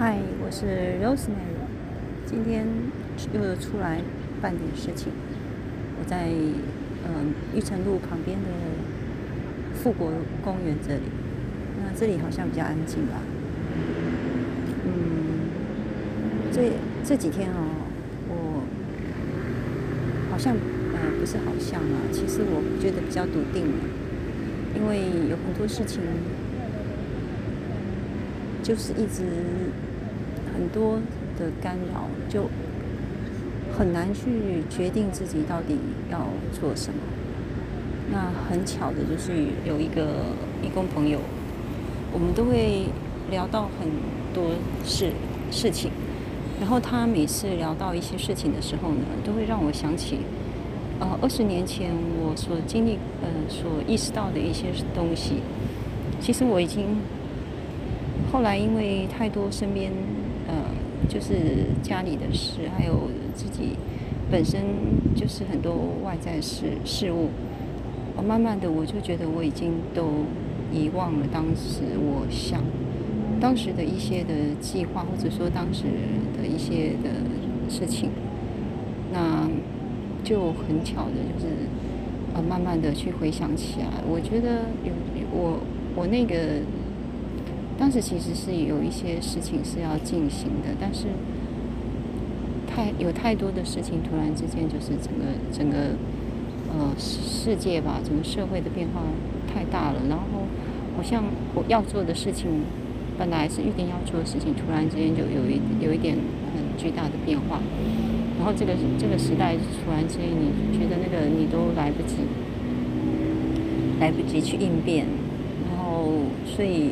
嗨，我是 Rosemary，今天又出来办点事情。我在嗯玉成路旁边的富国公园这里，那这里好像比较安静吧。嗯，这这几天哦，我好像呃不是好像啊，其实我觉得比较笃定，因为有很多事情就是一直。很多的干扰，就很难去决定自己到底要做什么。那很巧的就是有一个义工朋友，我们都会聊到很多事事情，然后他每次聊到一些事情的时候呢，都会让我想起，呃，二十年前我所经历呃所意识到的一些东西。其实我已经后来因为太多身边。呃，就是家里的事，还有自己本身就是很多外在事事物，我慢慢的我就觉得我已经都遗忘了当时我想当时的一些的计划，或者说当时的一些的事情，那就很巧的就是呃慢慢的去回想起来，我觉得有我我那个。当时其实是有一些事情是要进行的，但是太有太多的事情，突然之间就是整个整个呃世界吧，整个社会的变化太大了，然后好像我要做的事情，本来是预定要做的事情，突然之间就有一有一点很巨大的变化，然后这个这个时代突然之间，你觉得那个你都来不及来不及去应变，然后所以。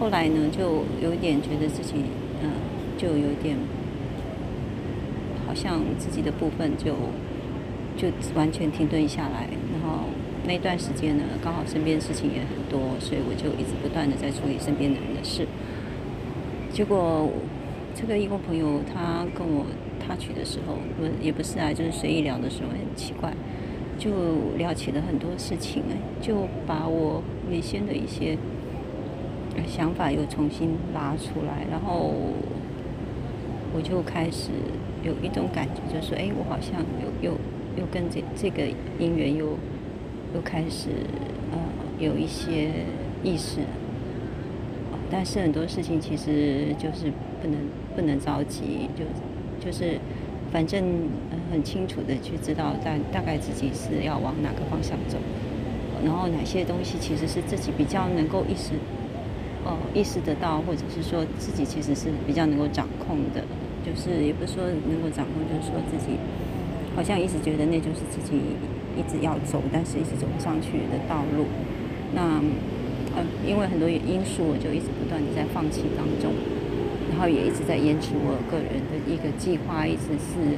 后来呢，就有点觉得自己，嗯，就有点好像自己的部分就就完全停顿下来。然后那段时间呢，刚好身边事情也很多，所以我就一直不断的在处理身边的人的事。结果这个义工朋友他跟我他去的时候，不也不是啊，就是随意聊的时候，很奇怪，就聊起了很多事情，就把我原先的一些。想法又重新拉出来，然后我就开始有一种感觉，就是说，哎，我好像又又又跟这这个姻缘又又开始呃有一些意识，但是很多事情其实就是不能不能着急，就就是反正很清楚的去知道大大概自己是要往哪个方向走，然后哪些东西其实是自己比较能够意识。哦，意识得到，或者是说自己其实是比较能够掌控的，就是也不是说能够掌控，就是说自己好像一直觉得那就是自己一直要走，但是一直走不上去的道路。那呃，因为很多因素，我就一直不断的在放弃当中，然后也一直在延迟我个人的一个计划，一直是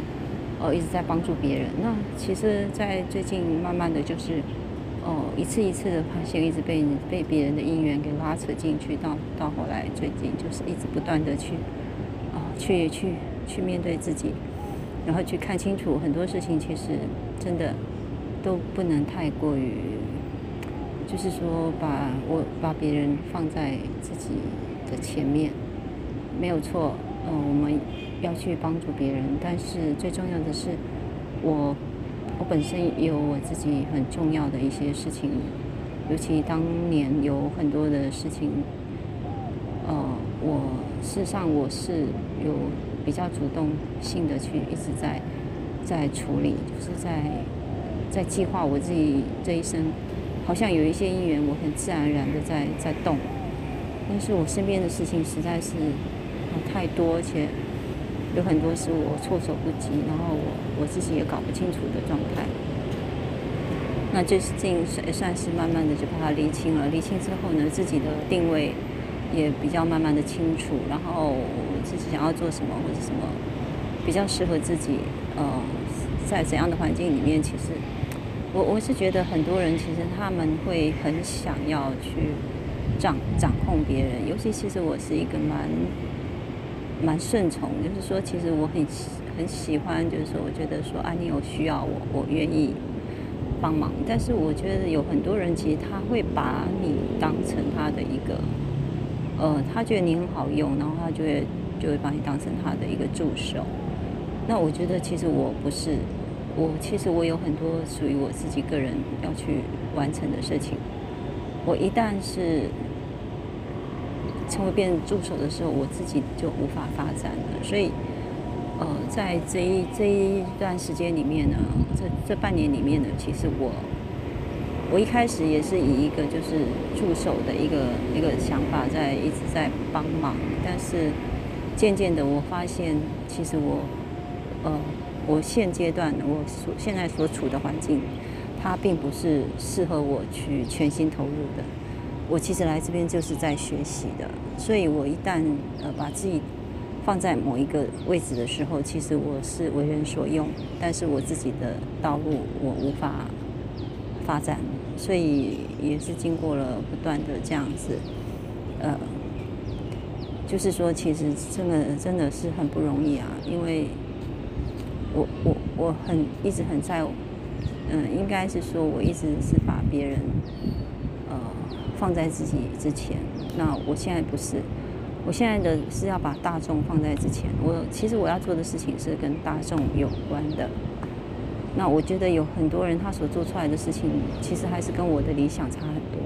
呃一直在帮助别人。那其实，在最近慢慢的就是。哦，一次一次的发现，一直被被别人的因缘给拉扯进去，到到后来，最近就是一直不断的去，哦，去去去面对自己，然后去看清楚很多事情，其实真的都不能太过于，就是说把我把别人放在自己的前面，没有错，嗯，我们要去帮助别人，但是最重要的是我。我本身有我自己很重要的一些事情，尤其当年有很多的事情，呃，我事实上我是有比较主动性的去一直在在处理，就是在在计划我自己这一生，好像有一些因缘，我很自然而然的在在动，但是我身边的事情实在是太多，而且。有很多是我措手不及，然后我我自己也搞不清楚的状态。那这是近算算是慢慢的就把它理清了，理清之后呢，自己的定位也比较慢慢的清楚，然后自己想要做什么或者什么比较适合自己，呃，在怎样的环境里面，其实我我是觉得很多人其实他们会很想要去掌掌控别人，尤其其实我是一个蛮。蛮顺从，就是说，其实我很很喜欢，就是说，我觉得说，啊，你有需要我，我愿意帮忙。但是我觉得有很多人，其实他会把你当成他的一个，呃，他觉得你很好用，然后他就会就会把你当成他的一个助手。那我觉得其实我不是，我其实我有很多属于我自己个人要去完成的事情。我一旦是成为别人助手的时候，我自己就无法发展了。所以，呃，在这一这一段时间里面呢，这这半年里面呢，其实我我一开始也是以一个就是助手的一个一个想法在一直在帮忙，但是渐渐的我发现，其实我。呃，我现阶段我所现在所处的环境，它并不是适合我去全心投入的。我其实来这边就是在学习的，所以我一旦呃把自己放在某一个位置的时候，其实我是为人所用，但是我自己的道路我无法发展，所以也是经过了不断的这样子，呃，就是说其实真的真的是很不容易啊，因为。我我我很一直很在，嗯，应该是说我一直是把别人，放在自己之前。那我现在不是，我现在的是要把大众放在之前。我其实我要做的事情是跟大众有关的。那我觉得有很多人他所做出来的事情，其实还是跟我的理想差很多。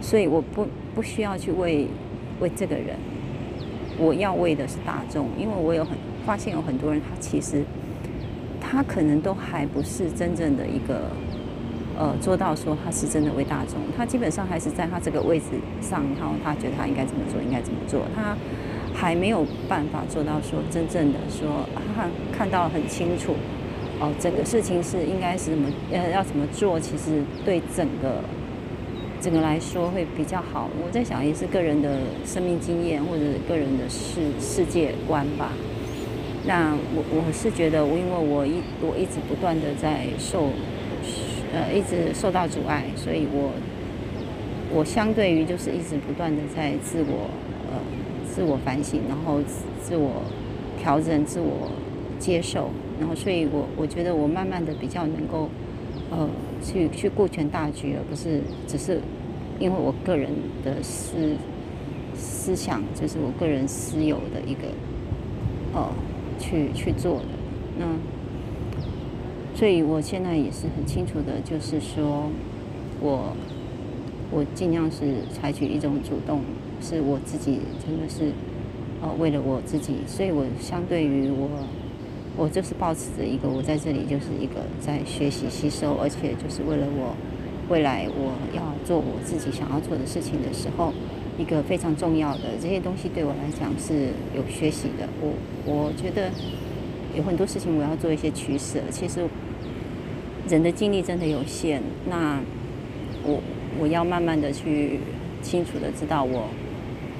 所以我不不需要去为为这个人，我要为的是大众，因为我有很发现有很多人他其实。他可能都还不是真正的一个，呃，做到说他是真的为大众。他基本上还是在他这个位置上，然后他觉得他应该怎么做，应该怎么做。他还没有办法做到说真正的说看看到很清楚，哦，整个事情是应该是怎么呃要怎么做，其实对整个整个来说会比较好。我在想也是个人的生命经验或者个人的世世界观吧。那我我是觉得，因为我一我一直不断的在受，呃，一直受到阻碍，所以我我相对于就是一直不断的在自我呃自我反省，然后自我调整、自我接受，然后所以我我觉得我慢慢的比较能够呃去去顾全大局，而不是只是因为我个人的思思想，就是我个人私有的一个呃。去去做的，那，所以我现在也是很清楚的，就是说，我我尽量是采取一种主动，是我自己真的是，呃，为了我自己，所以我相对于我，我就是保持着一个我在这里就是一个在学习吸收，而且就是为了我未来我要做我自己想要做的事情的时候。一个非常重要的这些东西对我来讲是有学习的。我我觉得有很多事情我要做一些取舍。其实人的精力真的有限，那我我要慢慢的去清楚的知道我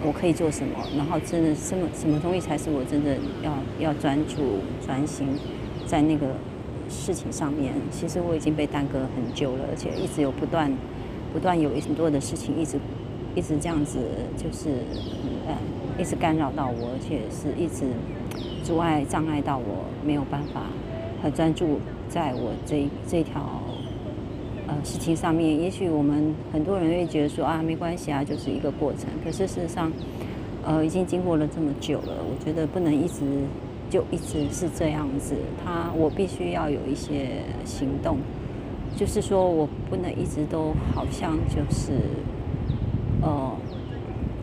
我可以做什么，然后真的什么什么东西才是我真的要要专注专心在那个事情上面。其实我已经被耽搁很久了，而且一直有不断不断有很多的事情一直。一直这样子，就是呃，一直干扰到我，而且是一直阻碍、障碍到我，没有办法很专注在我这这条呃事情上面。也许我们很多人会觉得说啊，没关系啊，就是一个过程。可是事实上，呃，已经经过了这么久了，我觉得不能一直就一直是这样子。他，我必须要有一些行动，就是说我不能一直都好像就是。呃，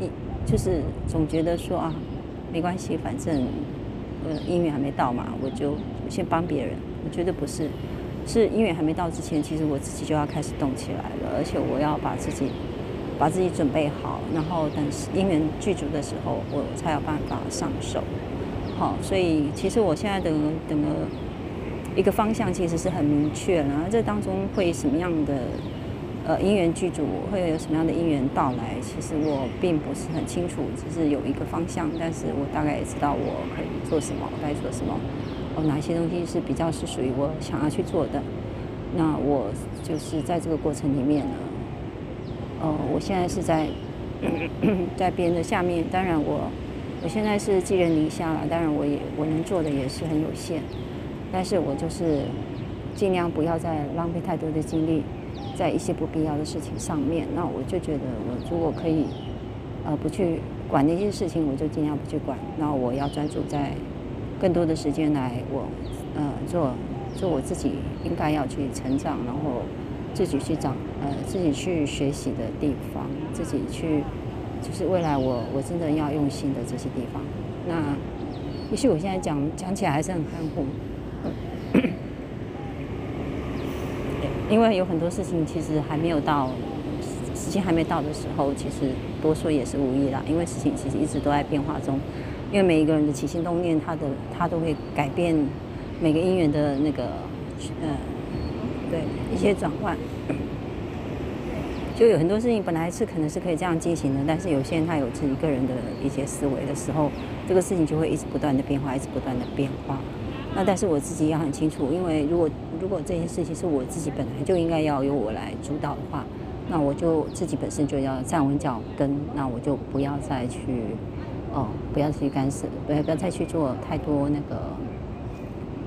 一就是总觉得说啊，没关系，反正呃，音乐还没到嘛，我就先帮别人。我觉得不是，是音乐还没到之前，其实我自己就要开始动起来了，而且我要把自己把自己准备好，然后等音源剧组的时候，我才有办法上手。好，所以其实我现在的整个一个方向其实是很明确然后，这当中会什么样的？呃，姻缘剧组会有什么样的姻缘到来？其实我并不是很清楚，只是有一个方向，但是我大概也知道我可以做什么，该做什么。哦，哪些东西是比较是属于我想要去做的？那我就是在这个过程里面呢，呃，我现在是在 在别人的下面，当然我我现在是寄人篱下了，当然我也我能做的也是很有限，但是我就是尽量不要再浪费太多的精力。在一些不必要的事情上面，那我就觉得，我如果可以呃不去管那些事情，我就尽量不去管。那我要专注在更多的时间来我呃做做我自己应该要去成长，然后自己去长呃自己去学习的地方，自己去就是未来我我真的要用心的这些地方。那也许我现在讲讲起来还是很含糊。因为有很多事情其实还没有到时间还没到的时候，其实多说也是无益啦。因为事情其实一直都在变化中，因为每一个人的起心动念，他的他都会改变每个姻缘的那个呃对一些转换。就有很多事情本来是可能是可以这样进行的，但是有些人他有自己个人的一些思维的时候，这个事情就会一直不断的变化，一直不断的变化。那但是我自己也很清楚，因为如果如果这件事情是我自己本来就应该要由我来主导的话，那我就自己本身就要站稳脚跟，那我就不要再去哦，不要去干涉，不要不要再去做太多那个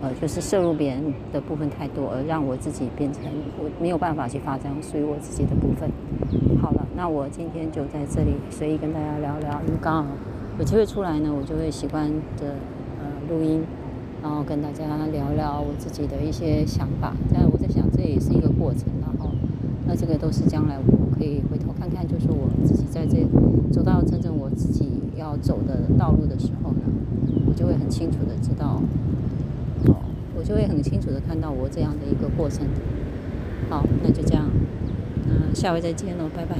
呃，就是摄入别人的部分太多，而让我自己变成我没有办法去发展属于我自己的部分。好了，那我今天就在这里随意跟大家聊聊，因为刚好有机会出来呢，我就会习惯的呃录音。然后跟大家聊聊我自己的一些想法，但我在想这也是一个过程，然后那这个都是将来我可以回头看看，就是我自己在这走到真正我自己要走的道路的时候呢，我就会很清楚的知道，哦，我就会很清楚的看到我这样的一个过程。好，那就这样，那下回再见喽，拜拜。